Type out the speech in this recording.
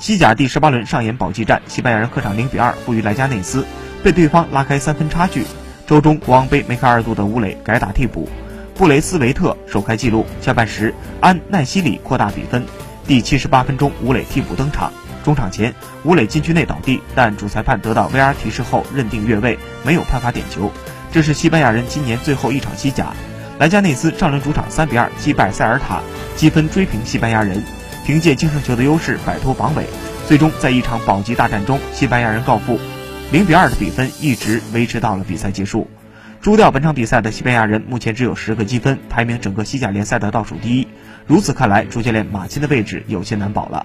西甲第十八轮上演保级战，西班牙人客场零比二负于莱加内斯，被对方拉开三分差距。周中国王杯梅开二度的武磊改打替补，布雷斯维特首开纪录。下半时，安奈西里扩大比分。第七十八分钟，武磊替补登场。中场前，武磊禁区内倒地，但主裁判得到 VR 提示后认定越位，没有判罚点球。这是西班牙人今年最后一场西甲。莱加内斯上轮主场三比二击败塞尔塔，积分追平西班牙人。凭借净胜球的优势摆脱榜尾，最终在一场保级大战中，西班牙人告负，零比二的比分一直维持到了比赛结束。输掉本场比赛的西班牙人目前只有十个积分，排名整个西甲联赛的倒数第一。如此看来，主教练马钦的位置有些难保了。